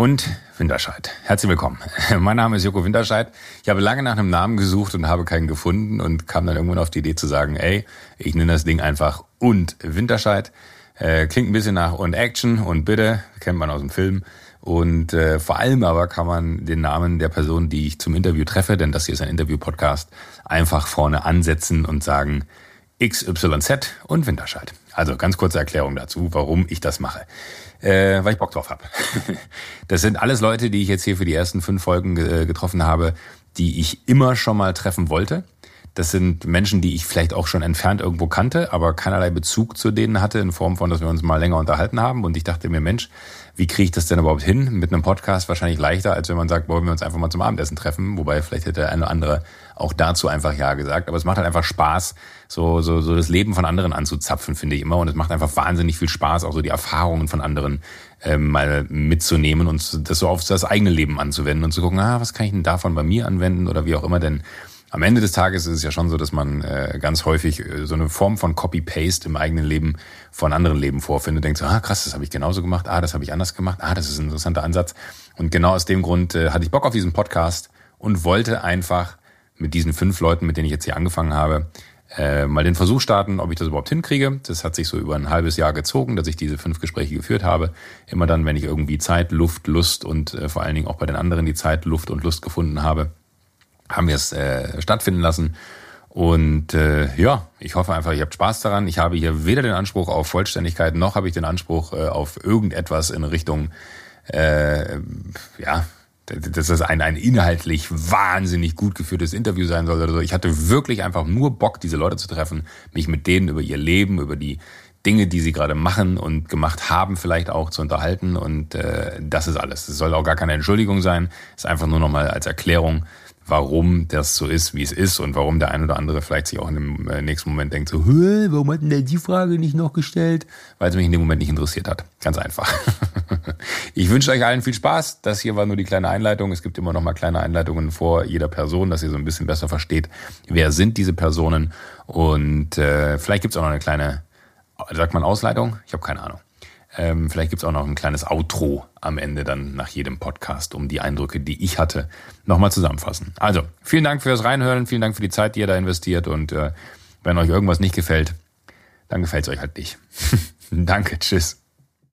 und Winterscheid. Herzlich willkommen. Mein Name ist Joko Winterscheid. Ich habe lange nach einem Namen gesucht und habe keinen gefunden und kam dann irgendwann auf die Idee zu sagen, ey, ich nenne das Ding einfach und Winterscheid. Äh, klingt ein bisschen nach und Action und bitte, kennt man aus dem Film. Und äh, vor allem aber kann man den Namen der Person, die ich zum Interview treffe, denn das hier ist ein Interview-Podcast, einfach vorne ansetzen und sagen XYZ und Winterscheid. Also ganz kurze Erklärung dazu, warum ich das mache. Äh, weil ich Bock drauf habe. das sind alles Leute, die ich jetzt hier für die ersten fünf Folgen äh, getroffen habe, die ich immer schon mal treffen wollte das sind Menschen, die ich vielleicht auch schon entfernt irgendwo kannte, aber keinerlei Bezug zu denen hatte, in Form von, dass wir uns mal länger unterhalten haben. Und ich dachte mir, Mensch, wie kriege ich das denn überhaupt hin? Mit einem Podcast wahrscheinlich leichter, als wenn man sagt, wollen wir uns einfach mal zum Abendessen treffen. Wobei vielleicht hätte der eine oder andere auch dazu einfach Ja gesagt. Aber es macht halt einfach Spaß, so, so, so das Leben von anderen anzuzapfen, finde ich immer. Und es macht einfach wahnsinnig viel Spaß, auch so die Erfahrungen von anderen ähm, mal mitzunehmen und das so auf das eigene Leben anzuwenden und zu gucken, ah, was kann ich denn davon bei mir anwenden oder wie auch immer. Denn am Ende des Tages ist es ja schon so, dass man äh, ganz häufig äh, so eine Form von Copy-Paste im eigenen Leben von anderen Leben vorfindet. Denkt so, ah krass, das habe ich genauso gemacht, ah, das habe ich anders gemacht, ah, das ist ein interessanter Ansatz. Und genau aus dem Grund äh, hatte ich Bock auf diesen Podcast und wollte einfach mit diesen fünf Leuten, mit denen ich jetzt hier angefangen habe, äh, mal den Versuch starten, ob ich das überhaupt hinkriege. Das hat sich so über ein halbes Jahr gezogen, dass ich diese fünf Gespräche geführt habe. Immer dann, wenn ich irgendwie Zeit, Luft, Lust und äh, vor allen Dingen auch bei den anderen die Zeit, Luft und Lust gefunden habe, haben wir es äh, stattfinden lassen. Und äh, ja, ich hoffe einfach, ihr habt Spaß daran. Ich habe hier weder den Anspruch auf Vollständigkeit, noch habe ich den Anspruch äh, auf irgendetwas in Richtung, äh, ja, dass das ein, ein inhaltlich wahnsinnig gut geführtes Interview sein soll oder so. Ich hatte wirklich einfach nur Bock, diese Leute zu treffen, mich mit denen über ihr Leben, über die Dinge, die sie gerade machen und gemacht haben, vielleicht auch zu unterhalten. Und äh, das ist alles. Es soll auch gar keine Entschuldigung sein. Es ist einfach nur nochmal als Erklärung warum das so ist, wie es ist und warum der ein oder andere vielleicht sich auch in dem äh, nächsten Moment denkt, so, warum hat denn der die Frage nicht noch gestellt? Weil es mich in dem Moment nicht interessiert hat. Ganz einfach. ich wünsche euch allen viel Spaß. Das hier war nur die kleine Einleitung. Es gibt immer noch mal kleine Einleitungen vor jeder Person, dass ihr so ein bisschen besser versteht, wer sind diese Personen. Und äh, vielleicht gibt es auch noch eine kleine, sagt man Ausleitung? Ich habe keine Ahnung. Ähm, vielleicht gibt's auch noch ein kleines Outro am Ende dann nach jedem Podcast, um die Eindrücke, die ich hatte, nochmal zusammenfassen. Also, vielen Dank fürs Reinhören, vielen Dank für die Zeit, die ihr da investiert und äh, wenn euch irgendwas nicht gefällt, dann gefällt's euch halt nicht. Danke, tschüss.